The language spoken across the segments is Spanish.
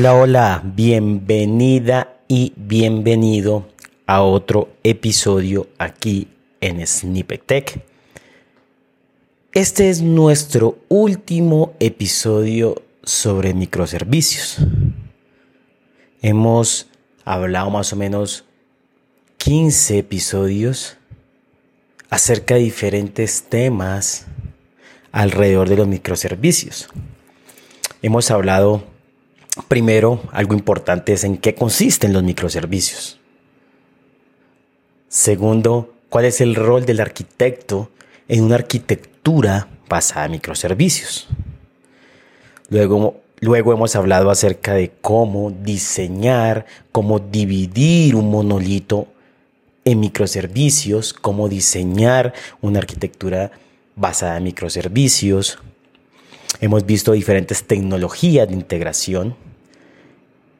Hola, hola, bienvenida y bienvenido a otro episodio aquí en Snippet Tech. Este es nuestro último episodio sobre microservicios. Hemos hablado más o menos 15 episodios acerca de diferentes temas alrededor de los microservicios. Hemos hablado primero, algo importante es en qué consisten los microservicios. Segundo, cuál es el rol del arquitecto en una arquitectura basada en microservicios. Luego, luego hemos hablado acerca de cómo diseñar, cómo dividir un monolito en microservicios, cómo diseñar una arquitectura basada en microservicios. Hemos visto diferentes tecnologías de integración.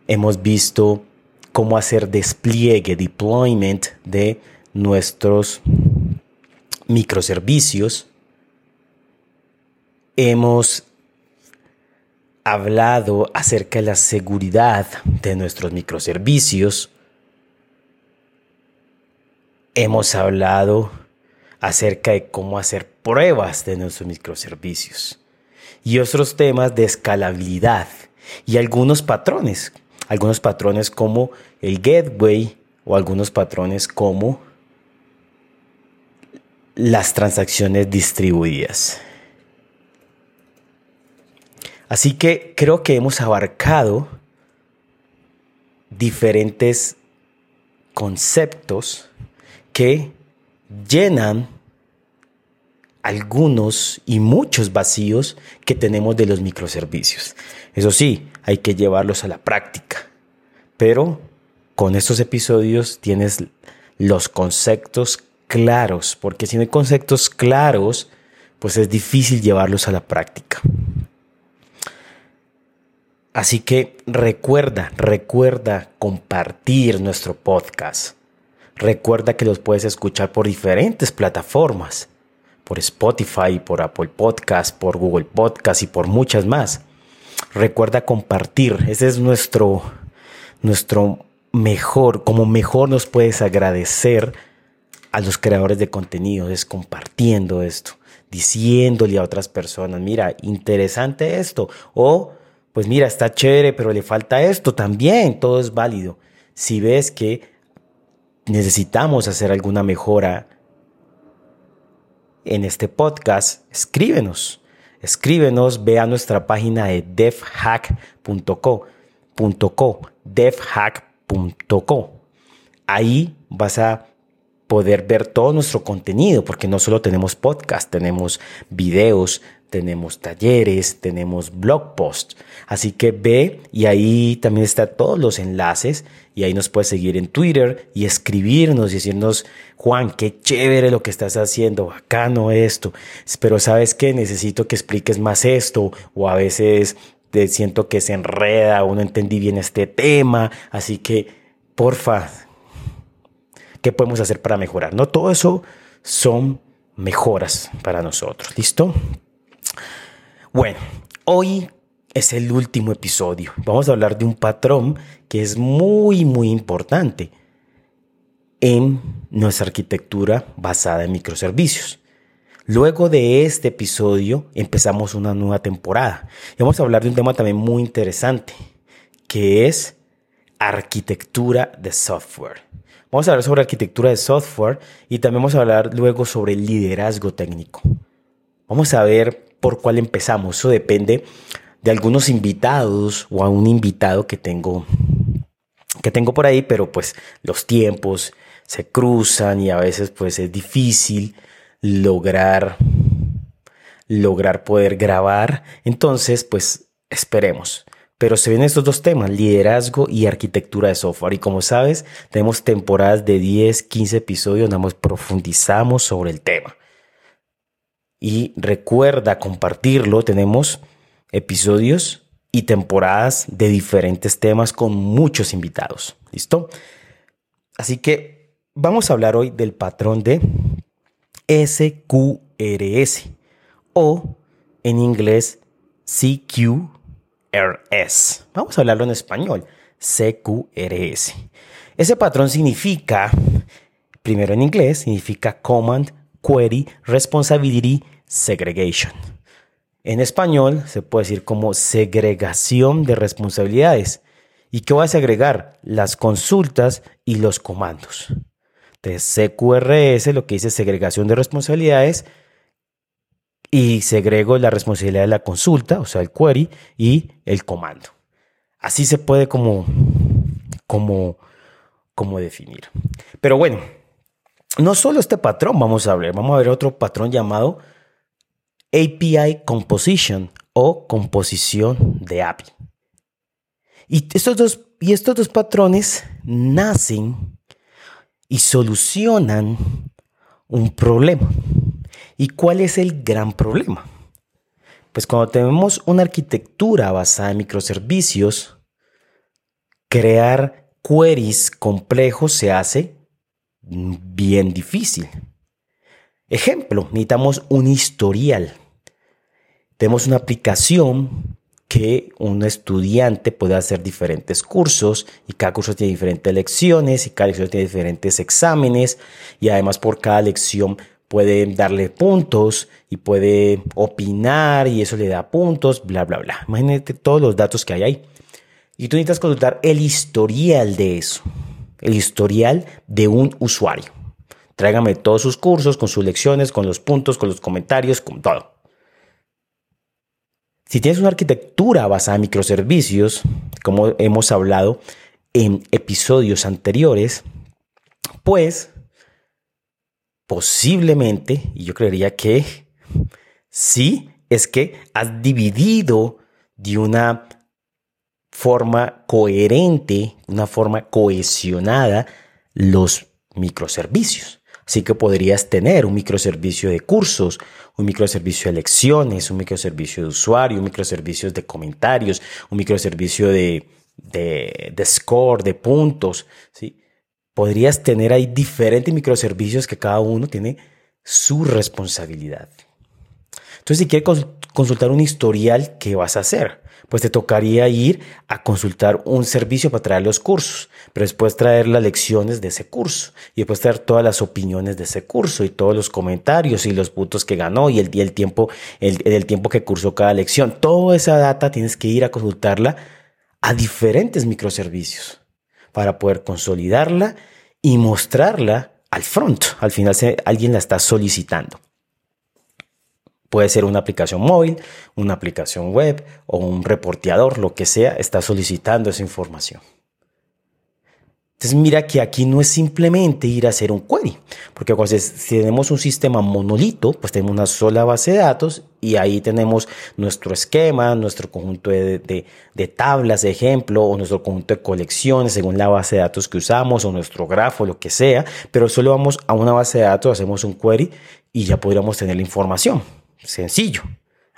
Hemos visto cómo hacer despliegue, deployment de nuestros microservicios. Hemos hablado acerca de la seguridad de nuestros microservicios. Hemos hablado acerca de cómo hacer pruebas de nuestros microservicios y otros temas de escalabilidad y algunos patrones, algunos patrones como el gateway o algunos patrones como las transacciones distribuidas. Así que creo que hemos abarcado diferentes conceptos que llenan algunos y muchos vacíos que tenemos de los microservicios. Eso sí, hay que llevarlos a la práctica. Pero con estos episodios tienes los conceptos claros, porque si no hay conceptos claros, pues es difícil llevarlos a la práctica. Así que recuerda, recuerda compartir nuestro podcast. Recuerda que los puedes escuchar por diferentes plataformas por Spotify, por Apple Podcast, por Google Podcast y por muchas más. Recuerda compartir, ese es nuestro, nuestro mejor, como mejor nos puedes agradecer a los creadores de contenido, es compartiendo esto, diciéndole a otras personas, mira, interesante esto, o pues mira, está chévere, pero le falta esto también, todo es válido. Si ves que necesitamos hacer alguna mejora en este podcast, escríbenos. Escríbenos, ve a nuestra página de devhack.co, devhack.co. Ahí vas a poder ver todo nuestro contenido, porque no solo tenemos podcast, tenemos videos, tenemos talleres, tenemos blog posts. Así que ve y ahí también están todos los enlaces y ahí nos puedes seguir en Twitter y escribirnos y decirnos, Juan, qué chévere lo que estás haciendo, bacano esto, pero sabes que necesito que expliques más esto o a veces te siento que se enreda o no entendí bien este tema, así que porfa, ¿qué podemos hacer para mejorar? No todo eso son mejoras para nosotros, ¿listo? Bueno, hoy es el último episodio. Vamos a hablar de un patrón que es muy, muy importante en nuestra arquitectura basada en microservicios. Luego de este episodio empezamos una nueva temporada. Y vamos a hablar de un tema también muy interesante, que es arquitectura de software. Vamos a hablar sobre arquitectura de software y también vamos a hablar luego sobre liderazgo técnico. Vamos a ver por cuál empezamos. Eso depende de algunos invitados o a un invitado que tengo que tengo por ahí, pero pues los tiempos se cruzan y a veces pues es difícil lograr lograr poder grabar. Entonces, pues esperemos. Pero se ven estos dos temas, liderazgo y arquitectura de software. Y como sabes, tenemos temporadas de 10, 15 episodios donde profundizamos sobre el tema y recuerda compartirlo. Tenemos episodios y temporadas de diferentes temas con muchos invitados. ¿Listo? Así que vamos a hablar hoy del patrón de SQRS o en inglés CQRS. Vamos a hablarlo en español. CQRS. Ese patrón significa, primero en inglés, significa Command Query Responsibility Segregation. En español se puede decir como segregación de responsabilidades. ¿Y qué va a segregar? Las consultas y los comandos. Entonces, CQRS lo que dice segregación de responsabilidades y segrego la responsabilidad de la consulta, o sea, el query y el comando. Así se puede como, como, como definir. Pero bueno, no solo este patrón vamos a ver, vamos a ver otro patrón llamado API Composition o composición de API. Y estos dos, y estos dos patrones nacen y solucionan un problema. ¿Y cuál es el gran problema? Pues cuando tenemos una arquitectura basada en microservicios, crear queries complejos se hace bien difícil. Ejemplo, necesitamos un historial. Tenemos una aplicación que un estudiante puede hacer diferentes cursos y cada curso tiene diferentes lecciones y cada lección tiene diferentes exámenes y además por cada lección puede darle puntos y puede opinar y eso le da puntos, bla, bla, bla. Imagínate todos los datos que hay ahí. Y tú necesitas consultar el historial de eso, el historial de un usuario. Tráigame todos sus cursos, con sus lecciones, con los puntos, con los comentarios, con todo. Si tienes una arquitectura basada en microservicios, como hemos hablado en episodios anteriores, pues posiblemente, y yo creería que sí, es que has dividido de una forma coherente, una forma cohesionada los microservicios. Así que podrías tener un microservicio de cursos, un microservicio de lecciones, un microservicio de usuario, un microservicio de comentarios, un microservicio de, de, score, de puntos. ¿sí? podrías tener ahí diferentes microservicios que cada uno tiene su responsabilidad. Entonces, si quieres consultar un historial, ¿qué vas a hacer? Pues te tocaría ir a consultar un servicio para traer los cursos, pero después traer las lecciones de ese curso y después traer todas las opiniones de ese curso y todos los comentarios y los puntos que ganó y el, el tiempo, el, el tiempo que cursó cada lección. Toda esa data tienes que ir a consultarla a diferentes microservicios para poder consolidarla y mostrarla al front. Al final alguien la está solicitando. Puede ser una aplicación móvil, una aplicación web o un reporteador, lo que sea, está solicitando esa información. Entonces mira que aquí no es simplemente ir a hacer un query, porque cuando si tenemos un sistema monolito, pues tenemos una sola base de datos y ahí tenemos nuestro esquema, nuestro conjunto de, de, tablas, de ejemplo, o nuestro conjunto de colecciones según la base de datos que usamos, o nuestro grafo, lo que sea, pero solo vamos a una base de datos, hacemos un query y ya podríamos tener la información. Sencillo.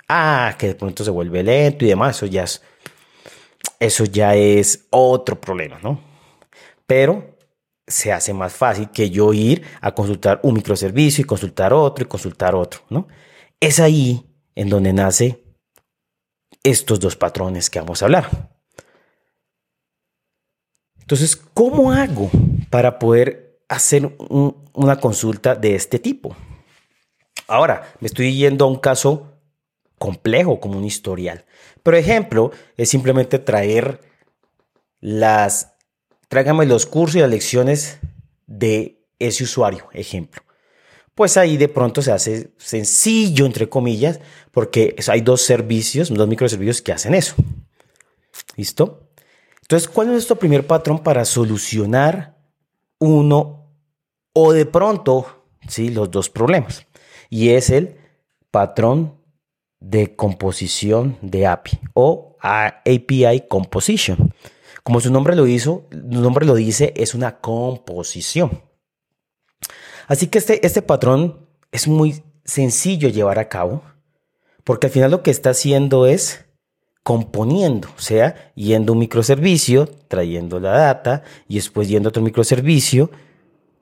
Ah, que de pronto se vuelve lento y demás, eso ya es, eso ya es otro problema, ¿no? pero se hace más fácil que yo ir a consultar un microservicio y consultar otro y consultar otro, ¿no? Es ahí en donde nace estos dos patrones que vamos a hablar. Entonces, ¿cómo hago para poder hacer una consulta de este tipo? Ahora, me estoy yendo a un caso complejo como un historial. Por ejemplo, es simplemente traer las tráigame los cursos y las lecciones de ese usuario, ejemplo. Pues ahí de pronto se hace sencillo, entre comillas, porque hay dos servicios, dos microservicios que hacen eso. ¿Listo? Entonces, ¿cuál es nuestro primer patrón para solucionar uno o de pronto, sí, los dos problemas? Y es el patrón de composición de API o API Composition. Como su nombre lo hizo, su nombre lo dice, es una composición. Así que este, este patrón es muy sencillo llevar a cabo, porque al final lo que está haciendo es componiendo, o sea, yendo a un microservicio, trayendo la data, y después yendo a otro microservicio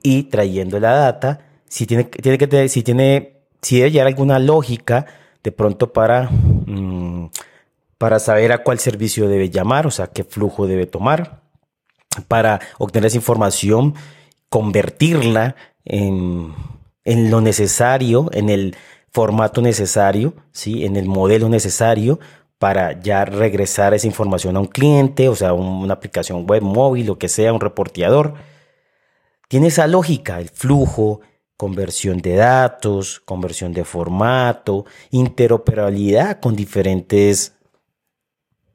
y trayendo la data. Si tiene, tiene que si tiene, si debe llevar alguna lógica de pronto para mm, para saber a cuál servicio debe llamar, o sea, qué flujo debe tomar, para obtener esa información, convertirla en, en lo necesario, en el formato necesario, ¿sí? en el modelo necesario para ya regresar esa información a un cliente, o sea, una aplicación web móvil, lo que sea, un reporteador. Tiene esa lógica, el flujo, conversión de datos, conversión de formato, interoperabilidad con diferentes,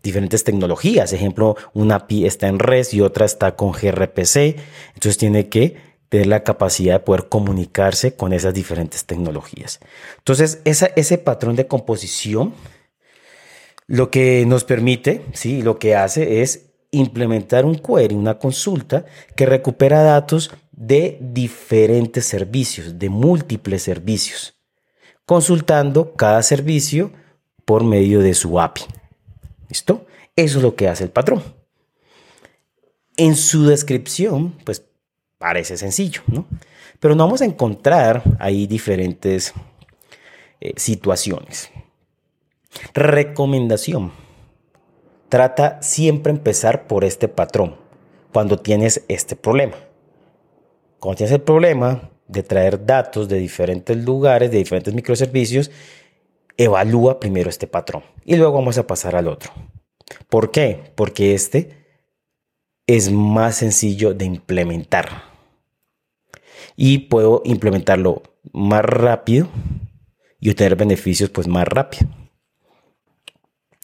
diferentes tecnologías. Ejemplo, una API está en REST y otra está con gRPC. Entonces tiene que tener la capacidad de poder comunicarse con esas diferentes tecnologías. Entonces, ese patrón de composición lo que nos permite, sí, lo que hace es implementar un query, una consulta que recupera datos de diferentes servicios, de múltiples servicios, consultando cada servicio por medio de su API. ¿Listo? Eso es lo que hace el patrón. En su descripción, pues parece sencillo, ¿no? Pero no vamos a encontrar ahí diferentes eh, situaciones. Recomendación. Trata siempre empezar por este patrón cuando tienes este problema. Cuando tienes el problema de traer datos de diferentes lugares, de diferentes microservicios, evalúa primero este patrón y luego vamos a pasar al otro. ¿Por qué? Porque este es más sencillo de implementar y puedo implementarlo más rápido y obtener beneficios pues más rápido.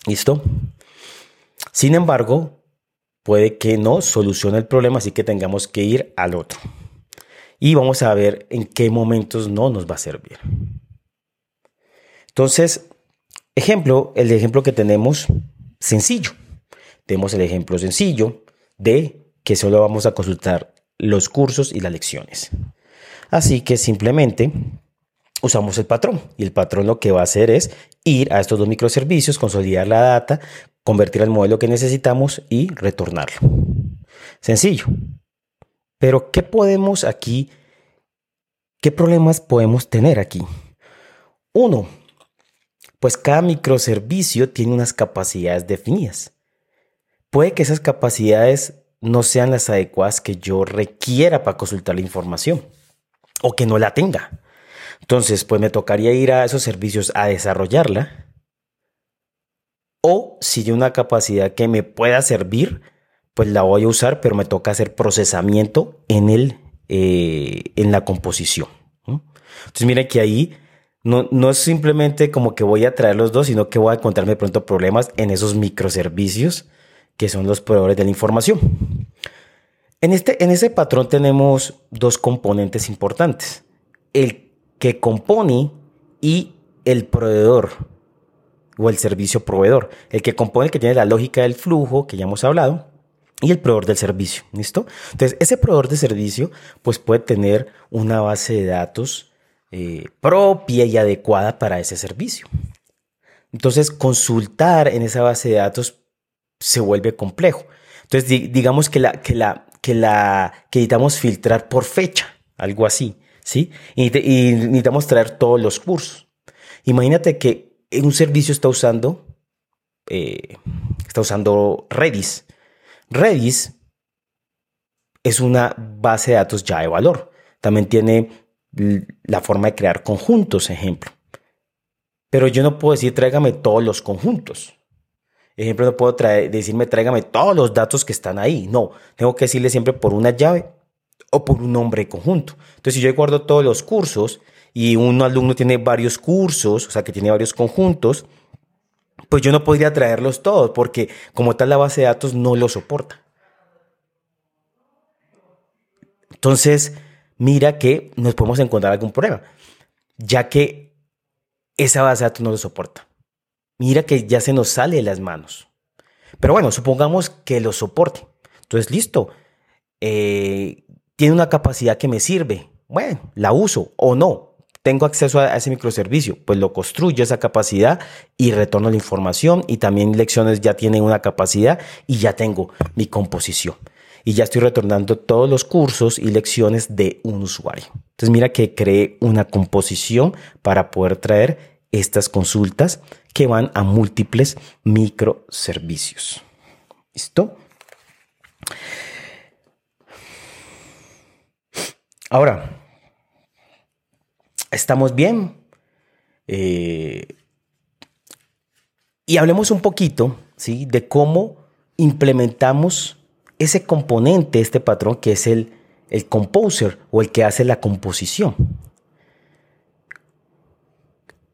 ¿Listo? Sin embargo, puede que no solucione el problema, así que tengamos que ir al otro. Y vamos a ver en qué momentos no nos va a servir. Entonces, ejemplo, el ejemplo que tenemos sencillo. Tenemos el ejemplo sencillo de que solo vamos a consultar los cursos y las lecciones. Así que simplemente usamos el patrón y el patrón lo que va a hacer es ir a estos dos microservicios, consolidar la data, convertir el modelo que necesitamos y retornarlo. Sencillo. Pero ¿qué podemos aquí? ¿Qué problemas podemos tener aquí? Uno, pues cada microservicio tiene unas capacidades definidas. Puede que esas capacidades no sean las adecuadas que yo requiera para consultar la información o que no la tenga. Entonces, pues me tocaría ir a esos servicios a desarrollarla. O si hay una capacidad que me pueda servir, pues la voy a usar, pero me toca hacer procesamiento en, el, eh, en la composición. Entonces, miren que ahí no, no es simplemente como que voy a traer los dos, sino que voy a encontrarme pronto problemas en esos microservicios que son los proveedores de la información. En, este, en ese patrón tenemos dos componentes importantes. El que compone y el proveedor o el servicio proveedor. El que compone, el que tiene la lógica del flujo, que ya hemos hablado, y el proveedor del servicio. ¿Listo? Entonces, ese proveedor de servicio, pues puede tener una base de datos eh, propia y adecuada para ese servicio. Entonces, consultar en esa base de datos se vuelve complejo. Entonces, digamos que la, que la, que la, que necesitamos filtrar por fecha, algo así. ¿Sí? Y, necesitamos traer todos los cursos. Imagínate que un servicio está usando, eh, está usando Redis. Redis es una base de datos ya de valor. También tiene la forma de crear conjuntos, ejemplo. Pero yo no puedo decir tráigame todos los conjuntos. Ejemplo, no puedo decirme tráigame todos los datos que están ahí. No, tengo que decirle siempre por una llave o por un nombre conjunto. Entonces, si yo guardo todos los cursos y un alumno tiene varios cursos, o sea, que tiene varios conjuntos, pues yo no podría traerlos todos porque como tal la base de datos no lo soporta. Entonces, mira que nos podemos encontrar algún problema, ya que esa base de datos no lo soporta. Mira que ya se nos sale de las manos. Pero bueno, supongamos que lo soporte. Entonces, listo. Eh, tiene una capacidad que me sirve. Bueno, la uso o no. Tengo acceso a ese microservicio, pues lo construyo esa capacidad y retorno la información y también lecciones ya tienen una capacidad y ya tengo mi composición. Y ya estoy retornando todos los cursos y lecciones de un usuario. Entonces mira que creé una composición para poder traer estas consultas que van a múltiples microservicios. ¿Listo? Ahora, ¿estamos bien? Eh, y hablemos un poquito ¿sí? de cómo implementamos ese componente, este patrón que es el, el composer o el que hace la composición.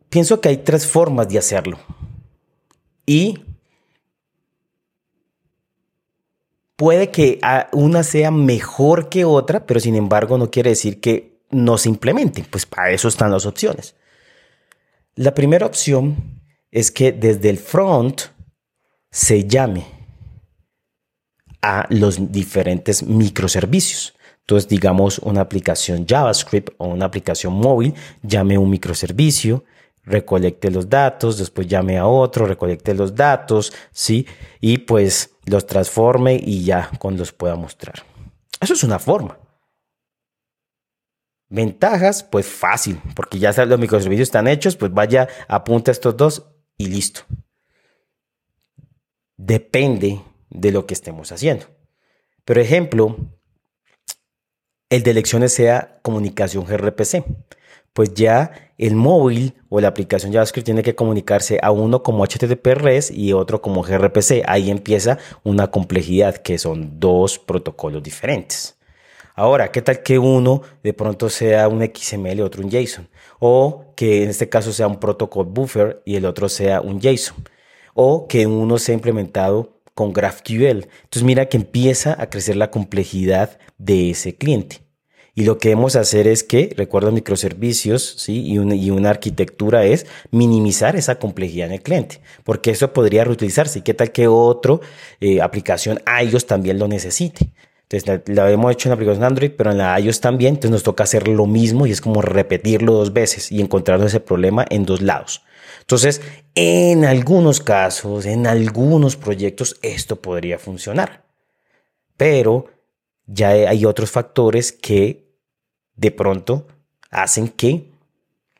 Pienso que hay tres formas de hacerlo. Y puede que una sea mejor que otra, pero sin embargo no quiere decir que no se implementen. Pues para eso están las opciones. La primera opción es que desde el front se llame a los diferentes microservicios. Entonces, digamos, una aplicación JavaScript o una aplicación móvil, llame un microservicio, recolecte los datos, después llame a otro, recolecte los datos, ¿sí? Y pues los transforme y ya cuando los pueda mostrar. Eso es una forma. Ventajas, pues fácil, porque ya los microservicios están hechos, pues vaya, apunta estos dos y listo. Depende de lo que estemos haciendo. Por ejemplo, el de elecciones sea comunicación gRPC. Pues ya el móvil o la aplicación JavaScript tiene que comunicarse a uno como HTTP y otro como gRPC. Ahí empieza una complejidad que son dos protocolos diferentes. Ahora, ¿qué tal que uno de pronto sea un XML y otro un JSON? O que en este caso sea un protocol buffer y el otro sea un JSON. O que uno sea implementado con GraphQL. Entonces mira que empieza a crecer la complejidad de ese cliente. Y lo que debemos hacer es que, recuerda microservicios, ¿sí? Y una, y una arquitectura es minimizar esa complejidad en el cliente, porque eso podría reutilizarse. ¿Y qué tal que otra eh, aplicación a ellos también lo necesite? Entonces, la, la, hemos hecho en la aplicación Android, pero en la iOS también. Entonces, nos toca hacer lo mismo y es como repetirlo dos veces y encontrarnos ese problema en dos lados. Entonces, en algunos casos, en algunos proyectos, esto podría funcionar. Pero ya hay otros factores que de pronto hacen que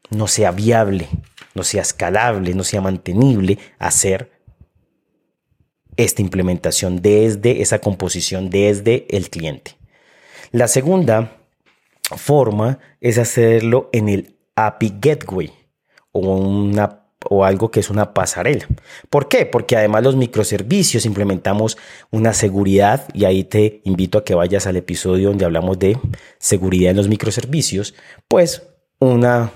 no sea viable, no sea escalable, no sea mantenible hacer esta implementación desde esa composición, desde el cliente. La segunda forma es hacerlo en el API Gateway o una o algo que es una pasarela. ¿Por qué? Porque además los microservicios implementamos una seguridad y ahí te invito a que vayas al episodio donde hablamos de seguridad en los microservicios. Pues una,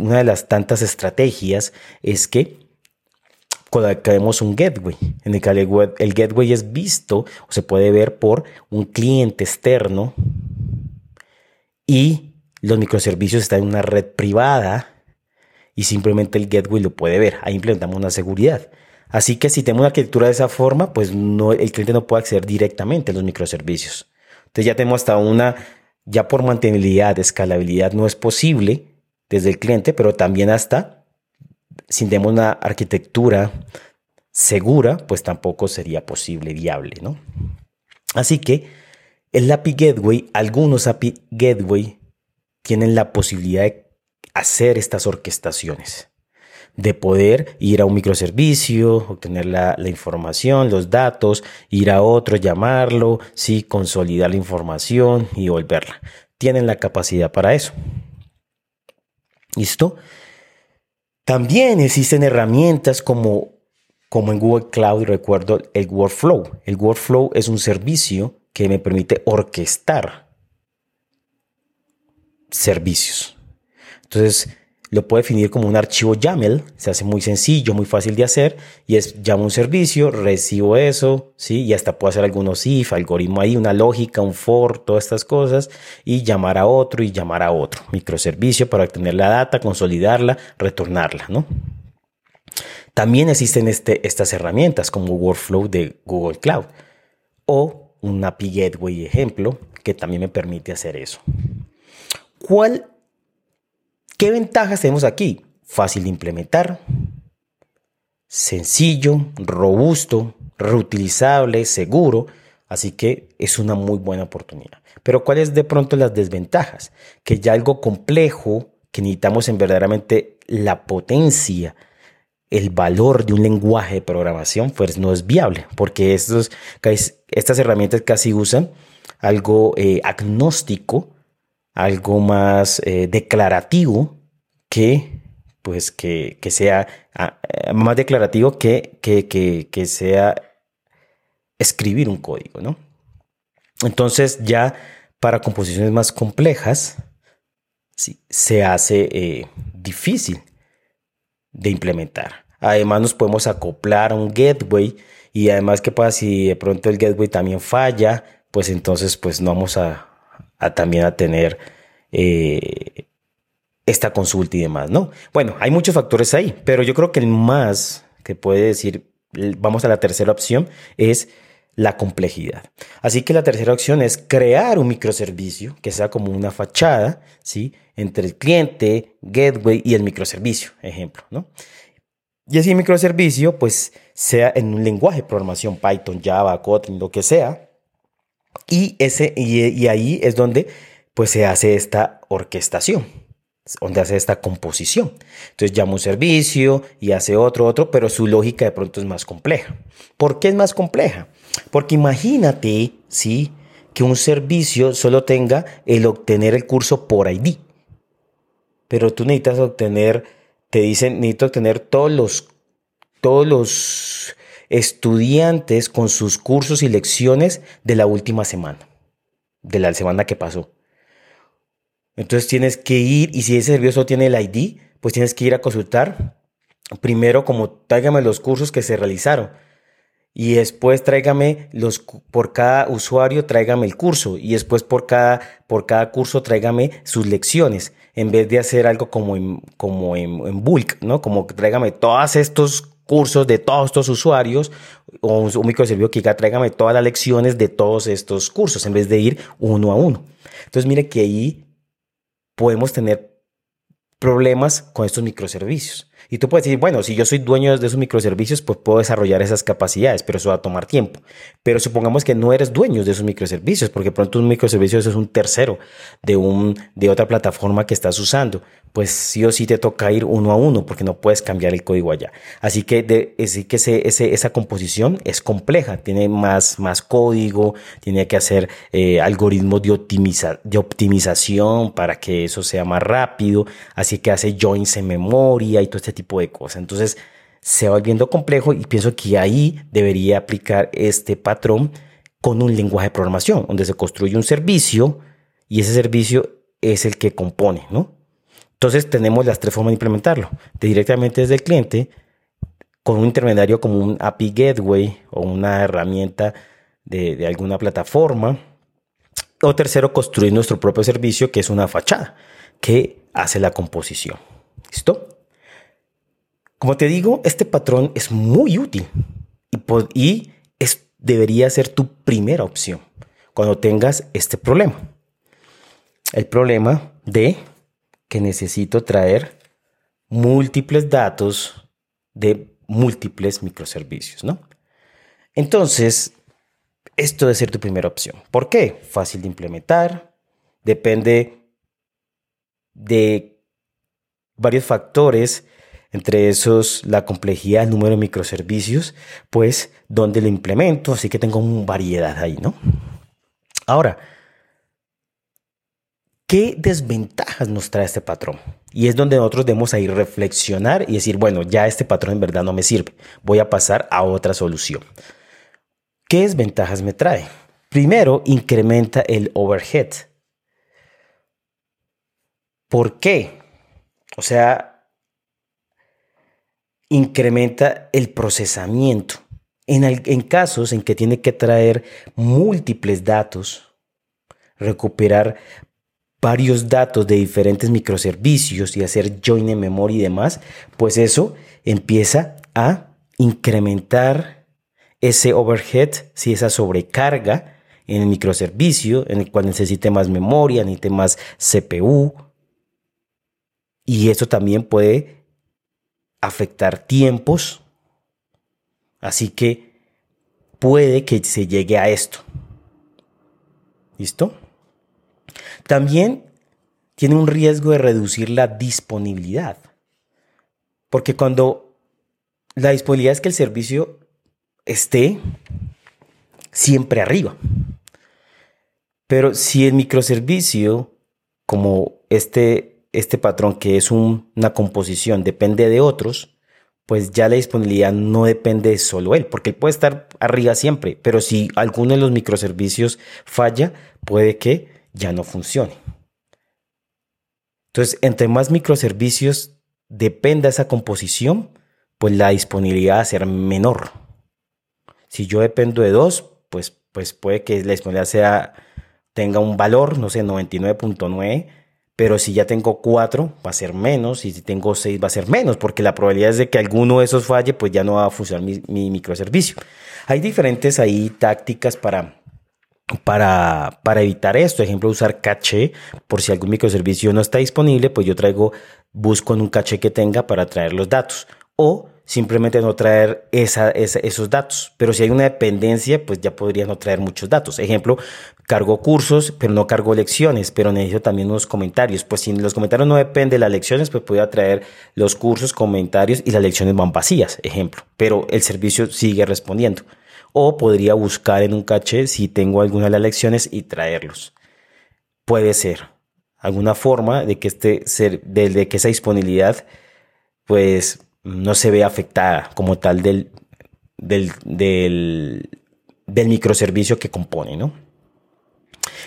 una de las tantas estrategias es que creemos un gateway, en el que el gateway es visto o se puede ver por un cliente externo y los microservicios están en una red privada y simplemente el gateway lo puede ver. Ahí implementamos una seguridad. Así que si tenemos una arquitectura de esa forma, pues no, el cliente no puede acceder directamente a los microservicios. Entonces ya tenemos hasta una, ya por mantenibilidad, escalabilidad no es posible desde el cliente, pero también hasta si tenemos una arquitectura segura, pues tampoco sería posible, viable, ¿no? Así que el API Gateway, algunos API Gateway tienen la posibilidad de hacer estas orquestaciones, de poder ir a un microservicio, obtener la, información, los datos, ir a otro, llamarlo, sí, consolidar la información y volverla. Tienen la capacidad para eso. ¿Listo? También existen herramientas como, como en Google Cloud, recuerdo el Workflow. El Workflow es un servicio que me permite orquestar servicios. Entonces, lo puedo definir como un archivo YAML, se hace muy sencillo, muy fácil de hacer, y es llamo un servicio, recibo eso, ¿sí? Y hasta puedo hacer algunos if, algoritmo ahí, una lógica, un for, todas estas cosas, y llamar a otro y llamar a otro, microservicio para obtener la data, consolidarla, retornarla, ¿no? También existen este, estas herramientas como Workflow de Google Cloud o un API Gateway ejemplo que también me permite hacer eso. ¿Cuál ¿Qué ventajas tenemos aquí? Fácil de implementar, sencillo, robusto, reutilizable, seguro. Así que es una muy buena oportunidad. Pero ¿cuáles de pronto las desventajas? Que ya algo complejo que necesitamos en verdaderamente la potencia, el valor de un lenguaje de programación, pues no es viable, porque estos, estas herramientas casi usan algo eh, agnóstico, algo más eh, declarativo que pues que, sea ah, eh, más declarativo que, que, sea escribir un código, ¿no? Entonces ya para composiciones más complejas se hace eh, difícil de implementar. Además nos podemos acoplar a un gateway y además qué pasa si de pronto el gateway también falla, pues entonces pues no vamos a, también a tener eh, esta consulta y demás, ¿no? Bueno, hay muchos factores ahí, pero yo creo que el más que puede decir, vamos a la tercera opción, es la complejidad. Así que la tercera opción es crear un microservicio que sea como una fachada, ¿sí? Entre el cliente, gateway y el microservicio, ejemplo, ¿no? Y ese microservicio, pues, sea en un lenguaje de programación, Python, Java, Kotlin, lo que sea. Y, ese, y, ahí es donde, pues, se hace esta orquestación, donde hace esta composición. Entonces llama un servicio y hace otro, otro, pero su lógica de pronto es más compleja. ¿Por qué es más compleja? Porque imagínate, ¿sí? Que un servicio solo tenga el obtener el curso por ID. Pero tú necesitas obtener, te dicen, necesito obtener todos los, todos los estudiantes con sus cursos y lecciones de la última semana, de la semana que pasó. Entonces tienes que ir, y si ese servicio tiene el ID, pues tienes que ir a consultar primero como tráigame los cursos que se realizaron. Y después tráigame los por cada usuario, tráigame el curso. Y después por cada, por cada curso tráigame sus lecciones. En vez de hacer algo como en, como en, bulk, ¿no? Como tráigame todos estos cursos de todos estos usuarios o un, microservicio que diga tráigame todas las lecciones de todos estos cursos en vez de ir uno a uno. Entonces mire que ahí podemos tener problemas con estos microservicios. Y tú puedes decir, bueno, si yo soy dueño de esos microservicios, pues puedo desarrollar esas capacidades, pero eso va a tomar tiempo. Pero supongamos que no eres dueño de esos microservicios, porque pronto un microservicio es un tercero de, un, de otra plataforma que estás usando pues sí o sí te toca ir uno a uno porque no puedes cambiar el código allá. Así que, de, que ese, esa composición es compleja, tiene más, más código, tiene que hacer eh, algoritmos de, optimiza, de optimización para que eso sea más rápido, así que hace joins en memoria y todo este tipo de cosas. Entonces se va volviendo complejo y pienso que ahí debería aplicar este patrón con un lenguaje de programación, donde se construye un servicio y ese servicio es el que compone, ¿no? Entonces tenemos las tres formas de implementarlo. directamente desde el cliente, con un intermediario como un API Gateway o una herramienta de, alguna plataforma. O tercero, construir nuestro propio servicio, que es una fachada, que hace la composición. ¿Listo? Como te digo, este patrón es muy útil y, es, debería ser tu primera opción cuando tengas este problema. El problema de que necesito traer múltiples datos de múltiples microservicios, ¿no? Entonces, esto debe ser tu primera opción. ¿Por qué? Fácil de implementar, depende de varios factores, entre esos la complejidad, el número de microservicios, pues donde lo implemento, así que tengo variedad ahí, ¿no? Ahora, ¿Qué desventajas nos trae este patrón? Y es donde nosotros debemos ir reflexionar y decir, bueno, ya este patrón en verdad no me sirve, voy a pasar a otra solución. ¿Qué desventajas me trae? Primero, incrementa el overhead. ¿Por qué? O sea, incrementa el procesamiento. En, en casos en que tiene que traer múltiples datos, recuperar varios datos de diferentes microservicios y hacer join en memoria y demás, pues eso empieza a incrementar ese overhead, si esa sobrecarga en el microservicio, en el cual necesite más memoria, necesite más CPU. Y eso también puede afectar tiempos. Así que puede que se llegue a esto. ¿Listo? También tiene un riesgo de reducir la disponibilidad. Porque cuando la disponibilidad es que el servicio esté siempre arriba. Pero si el microservicio, como este, este patrón que es una composición, depende de otros, pues ya la disponibilidad no depende de solo él, porque él puede estar arriba siempre, pero si alguno de los microservicios falla, puede que ya no funcione. Entonces, entre más microservicios dependa esa composición, pues la disponibilidad va a ser menor. Si yo dependo de dos, pues, pues puede que la disponibilidad sea, tenga un valor, no sé, 99.9, pero si ya tengo cuatro, va a ser menos, y si tengo seis, va a ser menos, porque la probabilidad es de que alguno de esos falle, pues ya no va a funcionar mi, mi microservicio. Hay diferentes ahí tácticas para, para, para, evitar esto. Ejemplo, usar caché por si algún microservicio no está disponible, pues yo traigo, busco en un caché que tenga para traer los datos. O simplemente no traer esos datos. Pero si hay una dependencia, pues ya podría no traer muchos datos. Ejemplo, cargo cursos, pero no cargo lecciones, pero necesito también unos comentarios. Pues si los comentarios no dependen de las lecciones, pues puedo traer los cursos, comentarios y las lecciones van vacías, ejemplo. Pero el servicio sigue respondiendo. O podría buscar en un caché si tengo alguna de las lecciones y traerlos. Puede ser alguna forma de que este ser, de que esa disponibilidad, pues no se ve afectada como tal del, del, del, microservicio que compone, ¿no?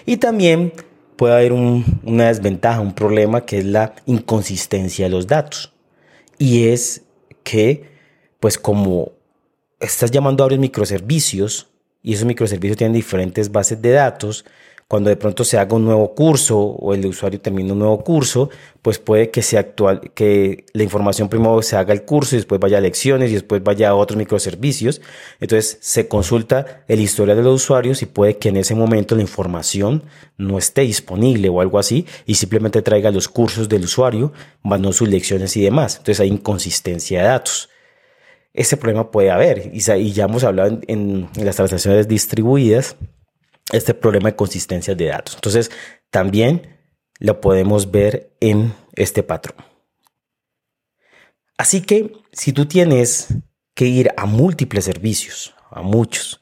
Y también puede haber una desventaja, un problema que es la inconsistencia de los datos. Y es que, pues como estás llamando a varios microservicios y esos microservicios tienen diferentes bases de datos, cuando de pronto se haga un nuevo curso o el usuario termine un nuevo curso, pues puede que se actual, que la información primero se haga el curso y después vaya a lecciones y después vaya a otros microservicios. Entonces se consulta el historial de los usuarios y puede que en ese momento la información no esté disponible o algo así y simplemente traiga los cursos del usuario, mandó sus lecciones y demás. Entonces hay inconsistencia de datos. Ese problema puede haber y ya hemos hablado en, en las transacciones distribuidas este problema de consistencia de datos. Entonces, también lo podemos ver en este patrón. Así que si tú tienes que ir a múltiples servicios, a muchos,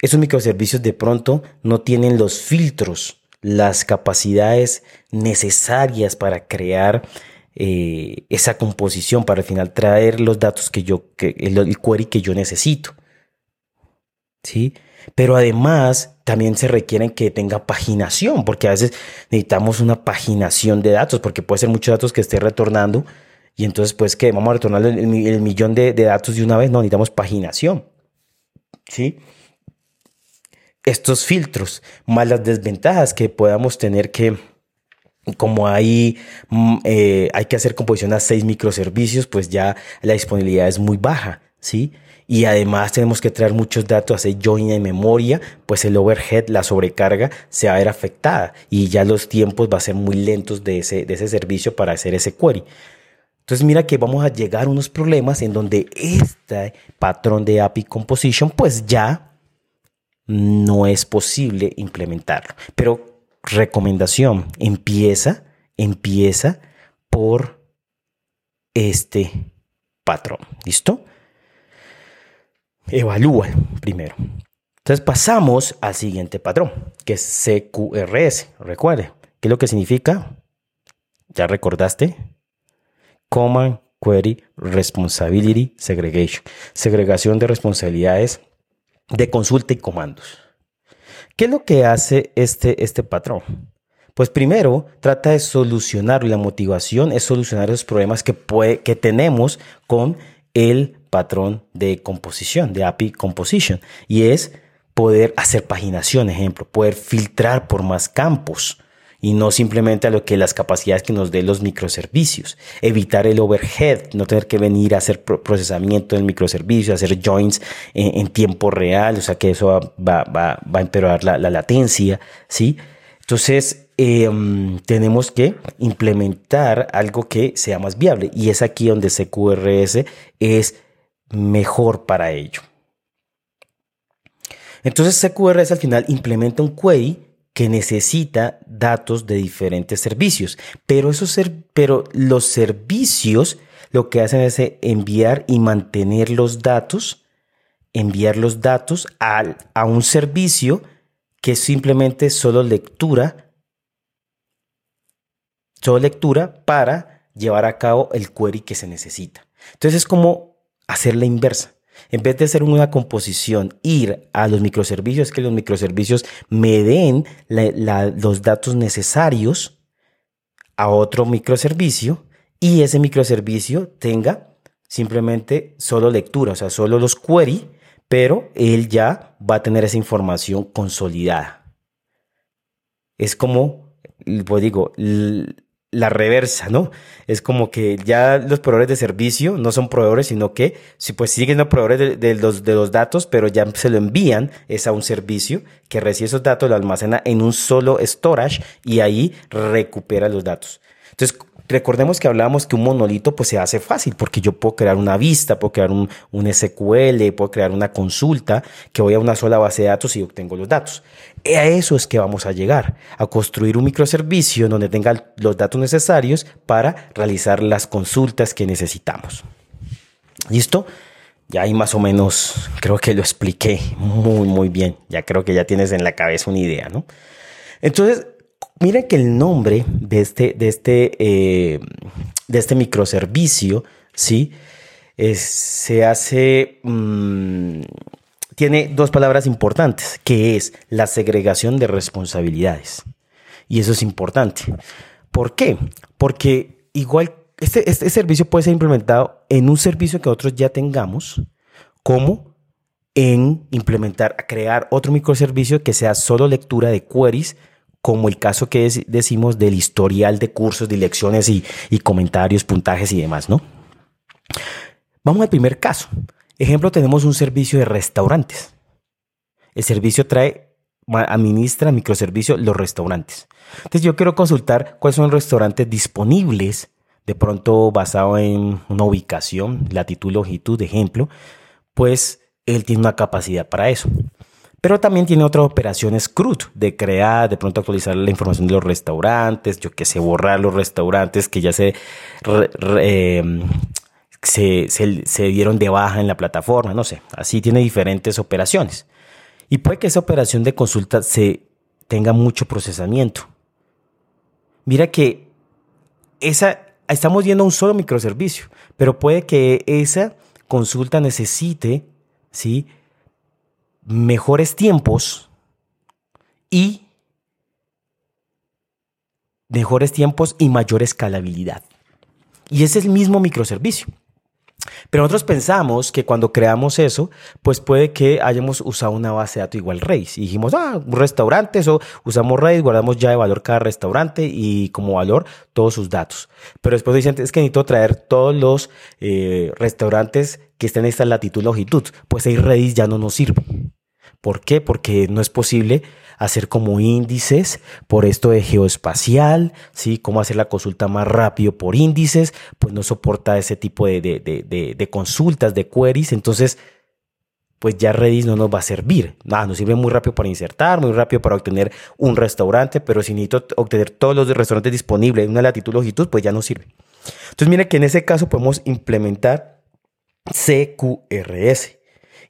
esos microservicios de pronto no tienen los filtros, las capacidades necesarias para crear eh, esa composición, para al final traer los datos que yo, el, el query que yo necesito. ¿Sí? Pero además también se requieren que tenga paginación, porque a veces necesitamos una paginación de datos, porque puede ser muchos datos que esté retornando. Y entonces, pues, que vamos a retornar el, millón de, datos de una vez. No, necesitamos paginación. ¿Sí? Estos filtros, más las desventajas que podamos tener que, como hay, mm, eh, hay que hacer composición a seis microservicios, pues ya la disponibilidad es muy baja. ¿Sí? Y además tenemos que traer muchos datos, hacer join en memoria, pues el overhead, la sobrecarga se va a ver afectada y ya los tiempos van a ser muy lentos de ese, de ese servicio para hacer ese query. Entonces mira que vamos a llegar a unos problemas en donde este patrón de API Composition pues ya no es posible implementarlo. Pero recomendación, empieza, empieza por este patrón. ¿Listo? Evalúa primero. Entonces pasamos al siguiente patrón, que es CQRS. Recuerde, ¿qué es lo que significa? ¿Ya recordaste? Command Query Responsibility Segregation. Segregación de responsabilidades de consulta y comandos. ¿Qué es lo que hace este, este patrón? Pues primero trata de solucionar, la motivación es solucionar esos problemas que, puede, que tenemos con el patrón de composición, de API Composition, y es poder hacer paginación, ejemplo, poder filtrar por más campos y no simplemente a lo que las capacidades que nos den los microservicios, evitar el overhead, no tener que venir a hacer procesamiento del microservicio, hacer joins en, tiempo real, o sea que eso va, a empeorar la, latencia, ¿sí? Entonces, em, tenemos que implementar algo que sea más viable y es aquí donde CQRS es mejor para ello. Entonces CQRS al final implementa un query que necesita datos de diferentes servicios, pero, esos pero los servicios lo que hacen es enviar y mantener los datos, enviar los datos a un servicio que es simplemente solo lectura, solo lectura para llevar a cabo el query que se necesita. Entonces es como hacer la inversa. En vez de hacer una composición, ir a los microservicios, que los microservicios me den los datos necesarios a otro microservicio y ese microservicio tenga simplemente solo lectura, o sea, solo los query, pero él ya va a tener esa información consolidada. Es como, pues digo, la reversa, ¿no? Es como que ya los proveedores de servicio no son proveedores, sino que si pues siguen los proveedores de, los, de los datos, pero ya se lo envían, es a un servicio que recibe esos datos, lo almacena en un solo storage y ahí recupera los datos. Entonces, Recordemos que hablábamos que un monolito pues se hace fácil porque yo puedo crear una vista, puedo crear un, un, SQL, puedo crear una consulta que voy a una sola base de datos y obtengo los datos. Y a eso es que vamos a llegar, a construir un microservicio donde tenga los datos necesarios para realizar las consultas que necesitamos. ¿Listo? Ya ahí más o menos creo que lo expliqué muy, muy bien. Ya creo que ya tienes en la cabeza una idea, ¿no? Entonces, Miren que el nombre de este, de este, eh, de este microservicio, ¿sí? se hace, mm, tiene dos palabras importantes, que es la segregación de responsabilidades. Y eso es importante. ¿Por qué? Porque igual este, este servicio puede ser implementado en un servicio que nosotros ya tengamos, como en implementar, crear otro microservicio que sea solo lectura de queries como el caso que decimos del historial de cursos, de lecciones y, comentarios, puntajes y demás, ¿no? Vamos al primer caso. Ejemplo, tenemos un servicio de restaurantes. El servicio trae, administra microservicio los restaurantes. Entonces yo quiero consultar cuáles son los restaurantes disponibles, de pronto basado en una ubicación, latitud, longitud, ejemplo, pues él tiene una capacidad para eso. Pero también tiene otras operaciones CRUD, de crear, de pronto actualizar la información de los restaurantes, yo que sé, borrar los restaurantes que ya se, em, se, se, dieron de baja en la plataforma, no sé, así tiene diferentes operaciones. Y puede que esa operación de consulta se tenga mucho procesamiento. Mira que esa, estamos viendo un solo microservicio, pero puede que esa consulta necesite, ¿sí? Mejores tiempos y mejores tiempos y mayor escalabilidad. Y es el mismo microservicio. Pero nosotros pensamos que cuando creamos eso, pues puede que hayamos usado una base de datos igual Redis. Y dijimos, ah, un restaurante, eso usamos Redis, guardamos ya de valor cada restaurante y como valor todos sus datos. Pero después dicen, es que necesito traer todos los eh, restaurantes que estén en esta latitud longitud. Pues ahí Redis ya no nos sirve. ¿Por qué? Porque no es posible hacer como índices por esto de geoespacial, ¿sí? Cómo hacer la consulta más rápido por índices, pues no soporta ese tipo de, de, consultas, de queries, entonces pues ya Redis no nos va a servir. Nada, nos sirve muy rápido para insertar, muy rápido para obtener un restaurante, pero si necesito obtener todos los restaurantes disponibles en una latitud longitud, pues ya no sirve. Entonces, mire que en ese caso podemos implementar CQRS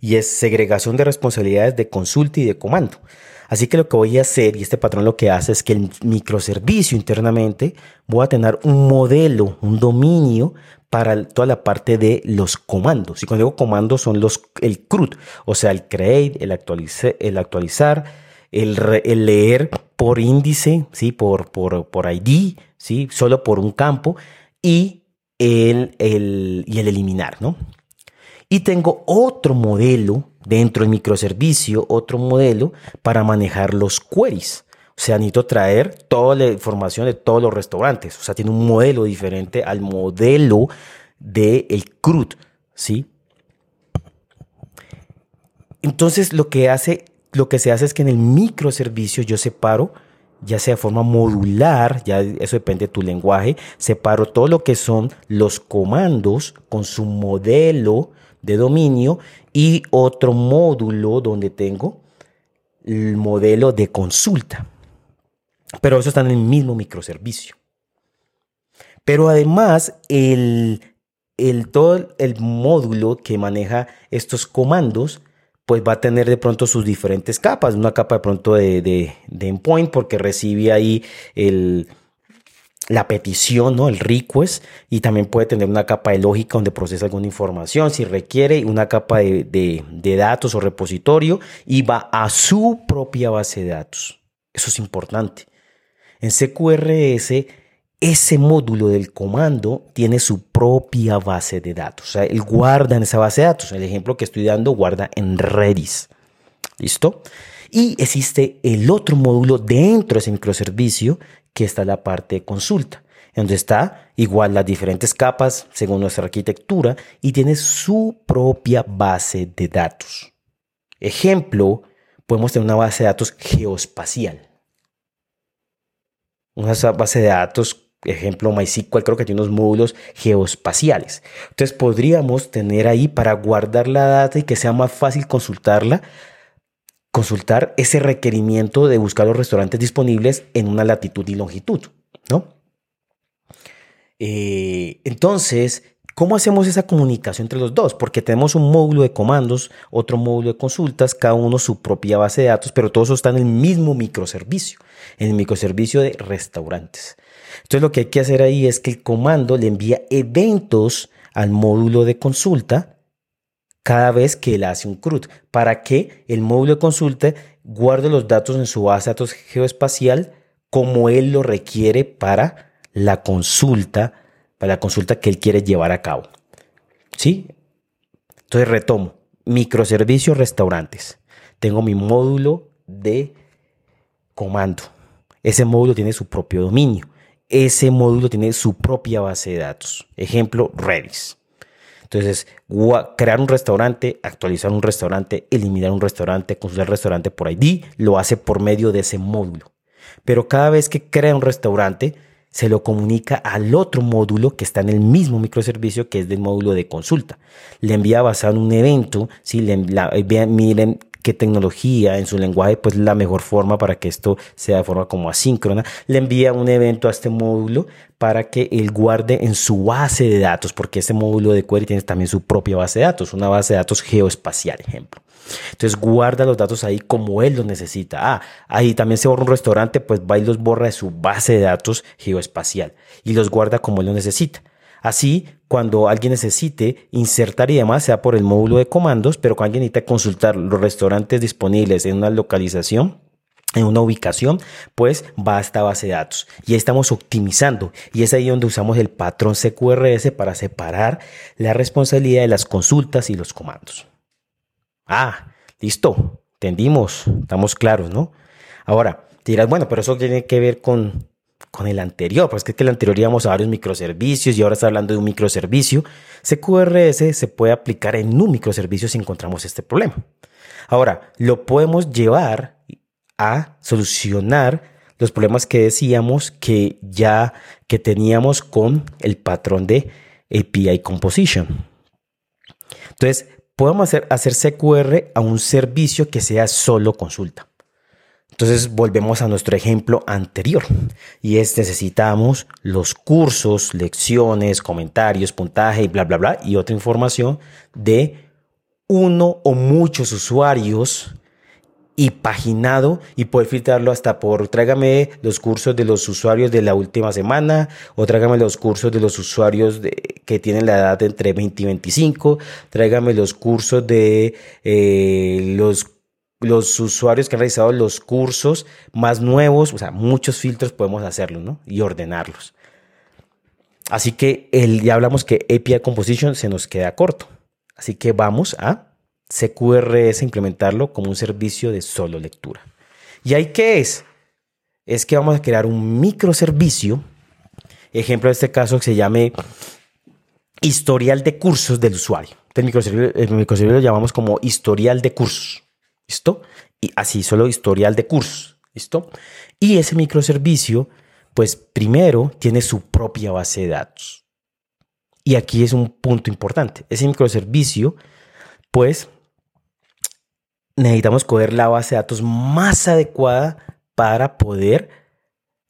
y es segregación de responsabilidades de consulta y de comando. Así que lo que voy a hacer, y este patrón lo que hace es que el microservicio internamente voy a tener un modelo, un dominio para toda la parte de los comandos. Y cuando digo comandos son los, el CRUD, o sea, el create, el, actualizar, el, el, leer por índice, ¿sí? por, por, por ID, ¿sí? solo por un campo, y el, el, y el eliminar. ¿no? Y tengo otro modelo dentro del microservicio, otro modelo para manejar los queries. O sea, necesito traer toda la información de todos los restaurantes. O sea, tiene un modelo diferente al modelo del el CRUD, ¿sí? Entonces, lo que hace, lo que se hace es que en el microservicio yo separo, ya sea de forma modular, ya eso depende de tu lenguaje, separo todo lo que son los comandos con su modelo de dominio y otro módulo donde tengo el modelo de consulta. Pero eso está en el mismo microservicio. Pero además, el, el, todo el módulo que maneja estos comandos, pues va a tener de pronto sus diferentes capas. Una capa de pronto de, de, de endpoint porque recibe ahí el, la petición, ¿no? el request, y también puede tener una capa de lógica donde procesa alguna información, si requiere una capa de, de, datos o repositorio, y va a su propia base de datos. Eso es importante. En CQRS, ese módulo del comando tiene su propia base de datos. O sea, él guarda en esa base de datos. El ejemplo que estoy dando guarda en Redis. ¿Listo? Y existe el otro módulo dentro de ese microservicio que está la parte de consulta, donde está igual las diferentes capas según nuestra arquitectura y tiene su propia base de datos. Ejemplo, podemos tener una base de datos geoespacial. Una base de datos, ejemplo MySQL, creo que tiene unos módulos geoespaciales. Entonces podríamos tener ahí para guardar la data y que sea más fácil consultarla, consultar ese requerimiento de buscar los restaurantes disponibles en una latitud y longitud, ¿no? Eh, entonces, ¿cómo hacemos esa comunicación entre los dos? Porque tenemos un módulo de comandos, otro módulo de consultas, cada uno su propia base de datos, pero todos están en el mismo microservicio, en el microservicio de restaurantes. Entonces, lo que hay que hacer ahí es que el comando le envía eventos al módulo de consulta cada vez que él hace un CRUD, para que el módulo de consulta guarde los datos en su base de datos geoespacial como él lo requiere para la consulta, para la consulta que él quiere llevar a cabo. ¿Sí? Entonces retomo, microservicios restaurantes. Tengo mi módulo de comando. Ese módulo tiene su propio dominio. Ese módulo tiene su propia base de datos. Ejemplo, Redis. Entonces, crear un restaurante, actualizar un restaurante, eliminar un restaurante, consultar restaurante por ID, lo hace por medio de ese módulo. Pero cada vez que crea un restaurante, se lo comunica al otro módulo que está en el mismo microservicio que es del módulo de consulta. Le envía basado en un evento, si le envía, miren qué tecnología en su lenguaje, pues la mejor forma para que esto sea de forma como asíncrona. Le envía un evento a este módulo para que él guarde en su base de datos, porque este módulo de query tiene también su propia base de datos, una base de datos geoespacial, ejemplo. Entonces guarda los datos ahí como él los necesita. Ah, ahí también se borra un restaurante, pues va y los borra de su base de datos geoespacial y los guarda como él lo necesita. Así, cuando alguien necesite insertar y demás, sea por el módulo de comandos, pero cuando alguien necesita consultar los restaurantes disponibles en una localización, en una ubicación, pues va a esta base de datos. Y estamos optimizando. Y es ahí donde usamos el patrón CQRS para separar la responsabilidad de las consultas y los comandos. Ah, listo. Entendimos. Estamos claros, ¿no? Ahora, te dirás, bueno, pero eso tiene que ver con con el anterior, pues es que el anterior íbamos a varios microservicios y ahora está hablando de un microservicio. CQRS se puede aplicar en un microservicio si encontramos este problema. Ahora, lo podemos llevar a solucionar los problemas que decíamos que ya que teníamos con el patrón de API Composition. Entonces, podemos hacer, hacer CQR a un servicio que sea solo consulta. Entonces volvemos a nuestro ejemplo anterior y es necesitamos los cursos, lecciones, comentarios, puntaje y bla, bla, bla y otra información de uno o muchos usuarios y paginado y poder filtrarlo hasta por tráigame los cursos de los usuarios de la última semana o tráigame los cursos de los usuarios que tienen la edad entre 20 y 25, tráigame los cursos de eh, los los usuarios que han realizado los cursos más nuevos, o sea, muchos filtros podemos hacerlo, ¿no? Y ordenarlos. Así que el, ya hablamos que API Composition se nos queda corto. Así que vamos a CQRS implementarlo como un servicio de solo lectura. ¿Y ahí qué es? Es que vamos a crear un microservicio. Ejemplo de este caso que se llame historial de cursos del usuario. El microservicio, el microservicio lo llamamos como historial de cursos. ¿Listo? Y así solo historial de cursos. ¿Listo? Y ese microservicio, pues primero tiene su propia base de datos. Y aquí es un punto importante. Ese microservicio, pues necesitamos coger la base de datos más adecuada para poder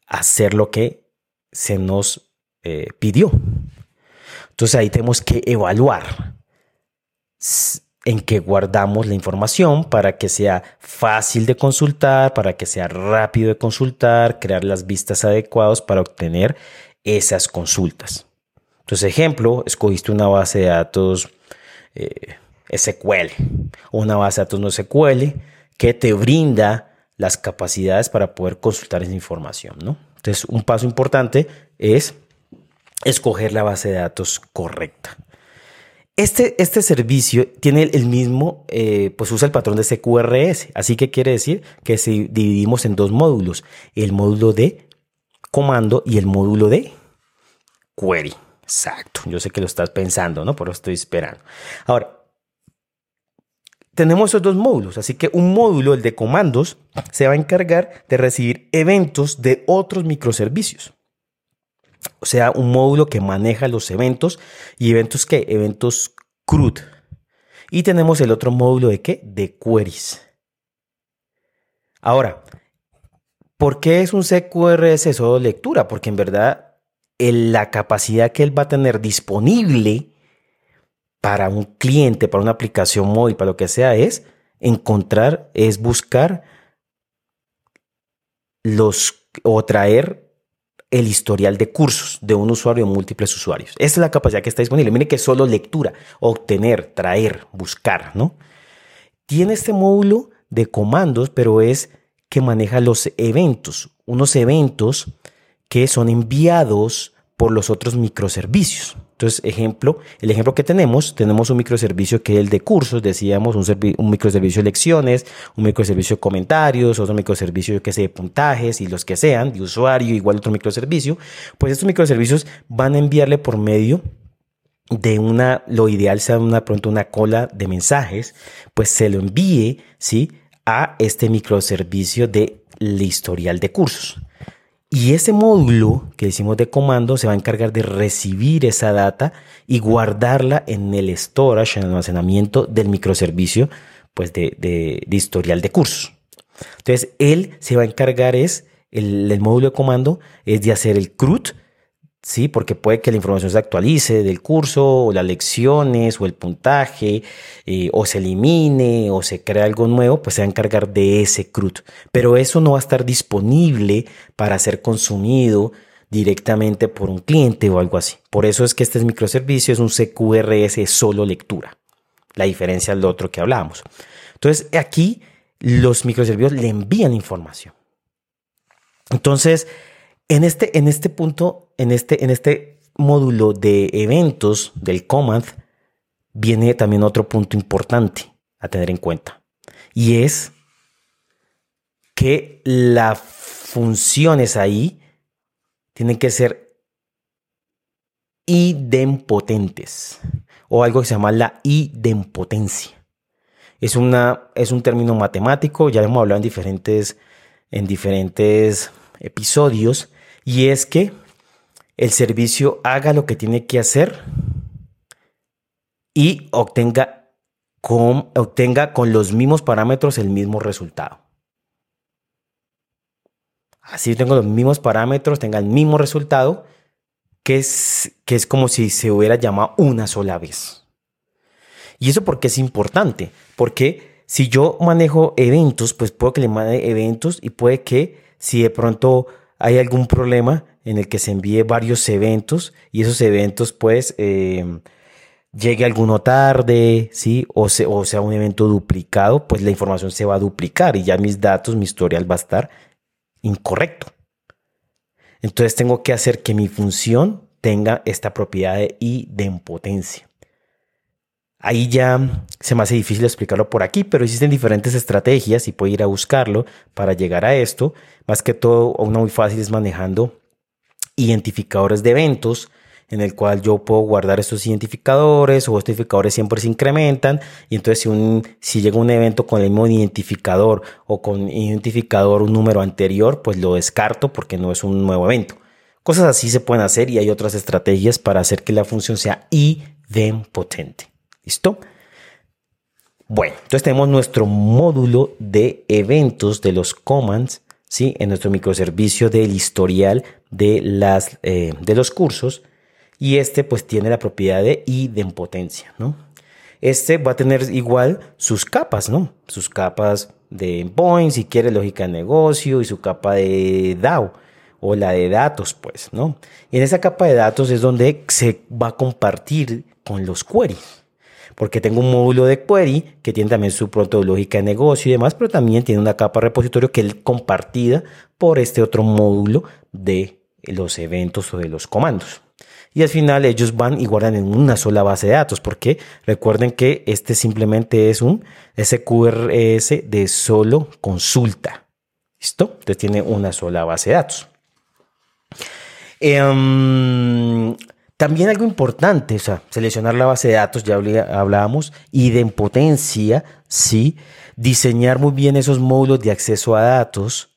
hacer lo que se nos eh, pidió. Entonces ahí tenemos que evaluar en qué guardamos la información para que sea fácil de consultar, para que sea rápido de consultar, crear las vistas adecuadas para obtener esas consultas. Entonces, ejemplo, escogiste una base de datos eh, SQL una base de datos no SQL que te brinda las capacidades para poder consultar esa información, ¿no? Entonces, un paso importante es escoger la base de datos correcta. Este, este servicio tiene el mismo, eh, pues usa el patrón de CQRS. Así que quiere decir que si dividimos en dos módulos, el módulo de comando y el módulo de query. Exacto, yo sé que lo estás pensando, ¿no? Por eso estoy esperando. Ahora, tenemos esos dos módulos, así que un módulo, el de comandos, se va a encargar de recibir eventos de otros microservicios. O sea, un módulo que maneja los eventos y eventos que eventos CRUD. Y tenemos el otro módulo de qué? De queries. Ahora, ¿por qué es un CQRS solo lectura? Porque en verdad la capacidad que él va a tener disponible para un cliente, para una aplicación móvil, para lo que sea, es encontrar, es buscar los o traer el historial de cursos de un usuario o múltiples usuarios. Esa es la capacidad que está disponible. Mire que solo lectura, obtener, traer, buscar, ¿no? Tiene este módulo de comandos, pero es que maneja los eventos, unos eventos que son enviados por los otros microservicios. Entonces, ejemplo, el ejemplo que tenemos, tenemos un microservicio que es el de cursos, decíamos, un, microservicio de lecciones, un microservicio de comentarios, otro microservicio, que sé, de puntajes y los que sean, de usuario, igual otro microservicio. Pues estos microservicios van a enviarle por medio de una, lo ideal sea una, pronto una cola de mensajes, pues se lo envíe, ¿sí? A este microservicio de historial de cursos. Y ese módulo que decimos de comando se va a encargar de recibir esa data y guardarla en el storage, en el almacenamiento del microservicio pues de, de, historial de cursos. Entonces, él se va a encargar es, el, el módulo de comando es de hacer el CRUD, ¿sí? Porque puede que la información se actualice del curso, o las lecciones, o el puntaje, eh, o se elimine, o se crea algo nuevo, pues se va a encargar de ese CRUD. Pero eso no va a estar disponible para ser consumido directamente por un cliente o algo así. Por eso es que este microservicio es un CQRS solo lectura. La diferencia del otro que hablábamos. Entonces, aquí los microservicios le envían información. Entonces, en este, en este punto, en este, en este módulo de eventos del Command, viene también otro punto importante a tener en cuenta. Y es que las funciones ahí tienen que ser idempotentes o algo que se llama la idempotencia. Es, una, es un término matemático, ya hemos hablado en diferentes, en diferentes episodios, y es que el servicio haga lo que tiene que hacer y obtenga con, obtenga con los mismos parámetros el mismo resultado. Así tengo los mismos parámetros, tenga el mismo resultado, que es, que es como si se hubiera llamado una sola vez. ¿Y eso porque es importante? Porque si yo manejo eventos, pues puedo que le mande eventos y puede que si de pronto hay algún problema en el que se envíe varios eventos y esos eventos pues eh, llegue alguno tarde, ¿sí? O, o sea un evento duplicado, pues la información se va a duplicar y ya mis datos, mi historial va a estar incorrecto. Entonces tengo que hacer que mi función tenga esta propiedad de idempotencia. Ahí ya se me hace difícil explicarlo por aquí, pero existen diferentes estrategias y puedo ir a buscarlo para llegar a esto. Más que todo, una muy fácil es manejando identificadores de eventos en el cual yo puedo guardar estos identificadores o estos identificadores siempre se incrementan y entonces si, un, si llega un evento con el mismo identificador o con identificador un número anterior, pues lo descarto porque no es un nuevo evento. Cosas así se pueden hacer y hay otras estrategias para hacer que la función sea idempotente. ¿Listo? Bueno, entonces tenemos nuestro módulo de eventos de los commands ¿sí? en nuestro microservicio del historial de, las, eh, de los cursos y este pues tiene la propiedad de idempotencia, ¿no? Este va a tener igual sus capas, ¿no? Sus capas de endpoint, si quiere lógica de negocio y su capa de DAO o la de datos, pues, ¿no? Y en esa capa de datos es donde se va a compartir con los queries porque tengo un módulo de query que tiene también su pronto lógica de negocio y demás, pero también tiene una capa repositorio que es compartida por este otro módulo de los eventos o de los comandos. Y al final ellos van y guardan en una sola base de datos, porque recuerden que este simplemente es un SQRS de solo consulta. ¿Listo? Entonces tiene una sola base de datos. Em, también algo importante, o sea, seleccionar la base de datos, ya hablábamos, y de sí, diseñar muy bien esos módulos de acceso a datos,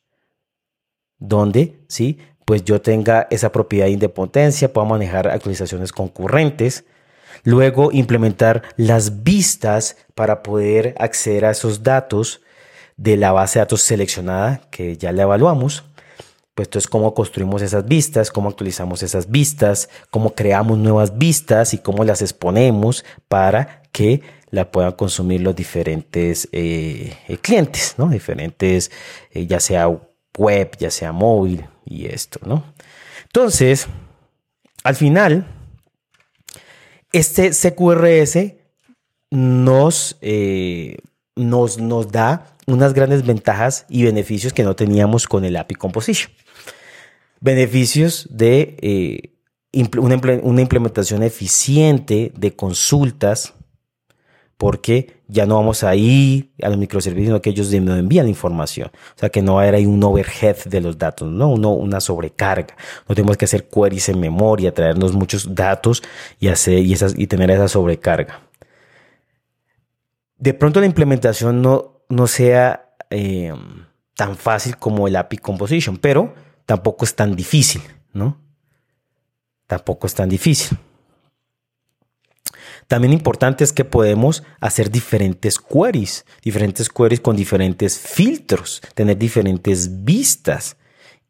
donde, sí, pues yo tenga esa propiedad de independencia, pueda manejar actualizaciones concurrentes, luego implementar las vistas para poder acceder a esos datos de la base de datos seleccionada que ya la evaluamos, pues entonces cómo construimos esas vistas, cómo actualizamos esas vistas, cómo creamos nuevas vistas y cómo las exponemos para que la puedan consumir los diferentes eh, eh, clientes, ¿no? Diferentes, eh, ya sea web, ya sea móvil y esto, ¿no? Entonces, al final, este CQRS nos, nos, nos da unas grandes ventajas y beneficios que no teníamos con el API Composition beneficios de eh, una, implementación eficiente de consultas, porque ya no vamos a ir a los microservicios, sino que ellos nos envían información. O sea, que no va a haber ahí un overhead de los datos, ¿no? una sobrecarga. No tenemos que hacer queries en memoria, traernos muchos datos y, hacer, y tener esa sobrecarga. De pronto la implementación no, no sea eh, tan fácil como el API Composition, pero tampoco es tan difícil, ¿no? Tampoco es tan difícil. También importante es que podemos hacer diferentes queries, diferentes queries con diferentes filtros, tener diferentes vistas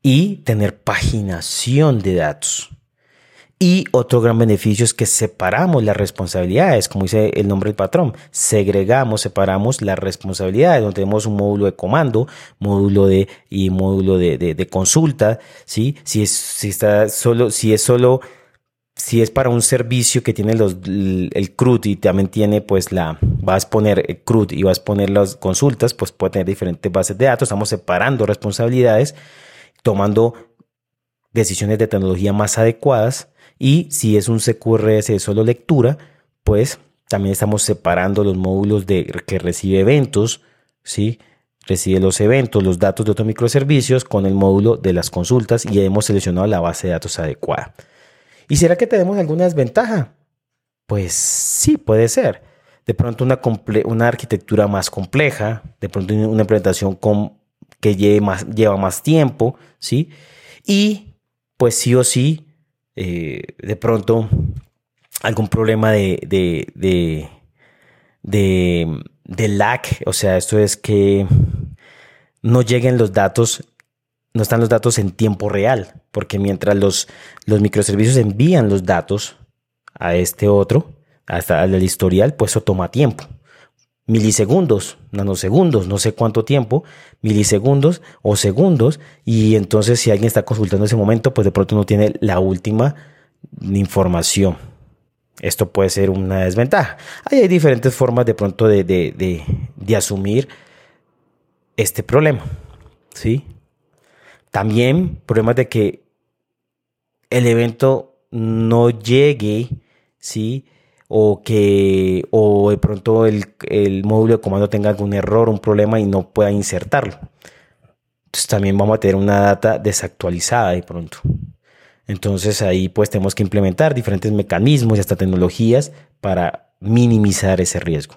y tener paginación de datos. Y otro gran beneficio es que separamos las responsabilidades, como dice el nombre del patrón. Segregamos, separamos las responsabilidades, donde tenemos un módulo de comando, módulo de y módulo de, consulta, ¿sí? Si es, si está solo, si es solo, si es para un servicio que tiene los, el CRUD y también tiene pues la, vas a poner el CRUD y vas a poner las consultas, pues puede tener diferentes bases de datos. Estamos separando responsabilidades, tomando decisiones de tecnología más adecuadas y si es un CQRS de solo lectura, pues también estamos separando los módulos de que recibe eventos, ¿sí? Recibe los eventos, los datos de otros microservicios con el módulo de las consultas y hemos seleccionado la base de datos adecuada. ¿Y será que tenemos alguna desventaja? Pues sí, puede ser. De pronto una, arquitectura más compleja, de pronto una implementación que más, lleva más tiempo, ¿sí? Y pues sí o sí eh, de pronto algún problema de, de, de, de, lag, o sea, esto es que no lleguen los datos, no están los datos en tiempo real, porque mientras los, los microservicios envían los datos a este otro, hasta el historial, pues eso toma tiempo milisegundos, nanosegundos, no sé cuánto tiempo, milisegundos o segundos, y entonces si alguien está consultando ese momento, pues de pronto no tiene la última información. Esto puede ser una desventaja. hay diferentes formas de pronto de, de, asumir este problema. ¿sí? También problemas de que el evento no llegue, ¿sí? O que o de pronto el, módulo de comando tenga algún error, un problema y no pueda insertarlo. Entonces también vamos a tener una data desactualizada de pronto. Entonces ahí pues tenemos que implementar diferentes mecanismos y hasta tecnologías para minimizar ese riesgo.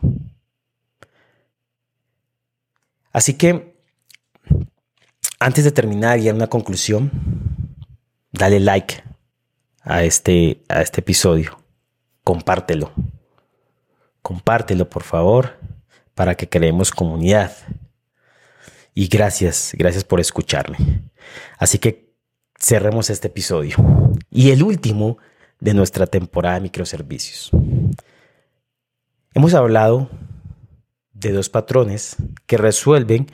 Así que antes de terminar y dar una conclusión, dale like a este, a este episodio compártelo. Compártelo, por favor, para que creemos comunidad. Y gracias, gracias por escucharme. Así que cerremos este episodio. Y el último de nuestra temporada de microservicios. Hemos hablado de dos patrones que resuelven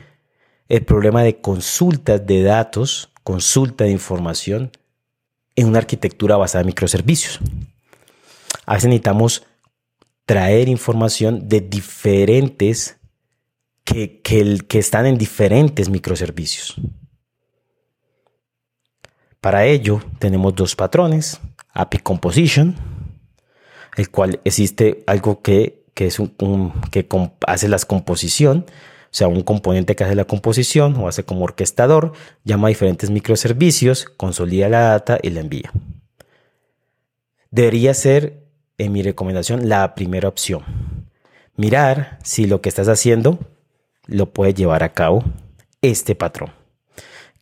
el problema de consultas de datos, consulta de información en una arquitectura basada en microservicios. A veces necesitamos traer información de diferentes que, que, están en diferentes microservicios. Para ello tenemos dos patrones, API Composition, el cual existe algo que, es un, que hace la composición, o sea, un componente que hace la composición o hace como orquestador, llama a diferentes microservicios, consolida la data y la envía. Debería ser en mi recomendación la primera opción. Mirar si lo que estás haciendo lo puede llevar a cabo este patrón.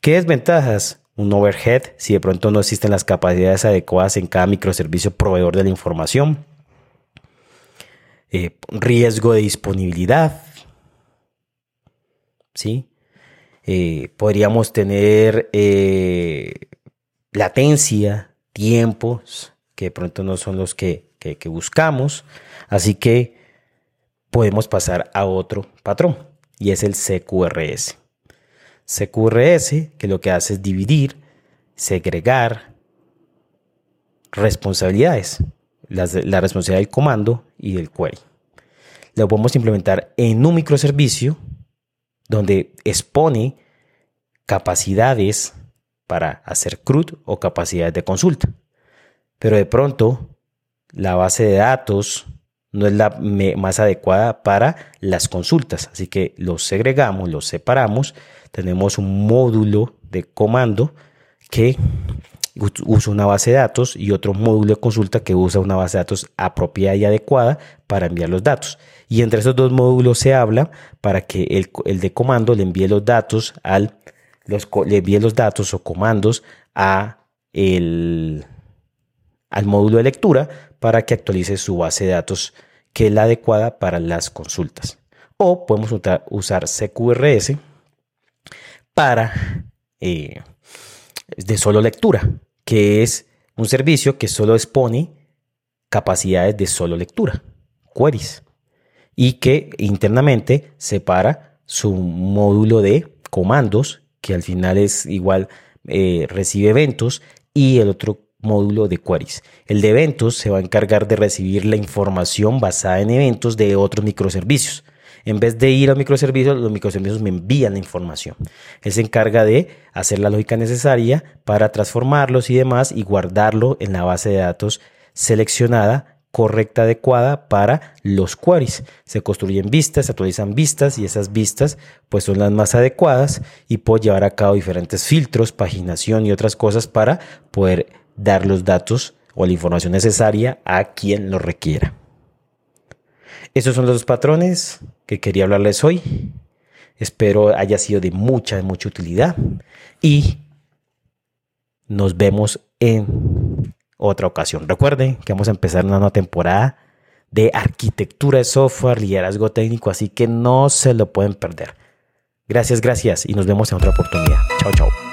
¿Qué desventajas? Un overhead si de pronto no existen las capacidades adecuadas en cada microservicio proveedor de la información. Eh, riesgo de disponibilidad. ¿Sí? Eh, podríamos tener eh, latencia, tiempos que de pronto no son los que que, buscamos. Así que podemos pasar a otro patrón y es el CQRS. CQRS que lo que hace es dividir, segregar responsabilidades, la responsabilidad del comando y del query. Lo podemos implementar en un microservicio donde expone capacidades para hacer CRUD o capacidades de consulta. Pero de pronto la base de datos no es la más adecuada para las consultas. Así que los segregamos, los separamos. Tenemos un módulo de comando que usa una base de datos y otro módulo de consulta que usa una base de datos apropiada y adecuada para enviar los datos. Y entre esos dos módulos se habla para que el, de comando le envíe los datos al los, le envíe los datos o comandos a el, al módulo de lectura para que actualice su base de datos que es la adecuada para las consultas. O podemos usar CQRS para eh, de solo lectura, que es un servicio que solo expone capacidades de solo lectura, queries, y que internamente separa su módulo de comandos, que al final es igual, eh, recibe eventos, y el otro módulo de queries. El de eventos se va a encargar de recibir la información basada en eventos de otros microservicios. En vez de ir a microservicios, los microservicios me envían la información. Él se encarga de hacer la lógica necesaria para transformarlos y demás y guardarlo en la base de datos seleccionada correcta, adecuada para los queries. Se construyen vistas, se actualizan vistas y esas vistas pues son las más adecuadas y puedo llevar a cabo diferentes filtros, paginación y otras cosas para poder dar los datos o la información necesaria a quien lo requiera. Esos son los dos patrones que quería hablarles hoy. Espero haya sido de mucha, mucha utilidad y nos vemos en otra ocasión. Recuerden que vamos a empezar una nueva temporada de arquitectura de software, liderazgo técnico, así que no se lo pueden perder. Gracias, gracias y nos vemos en otra oportunidad. Chao, chao.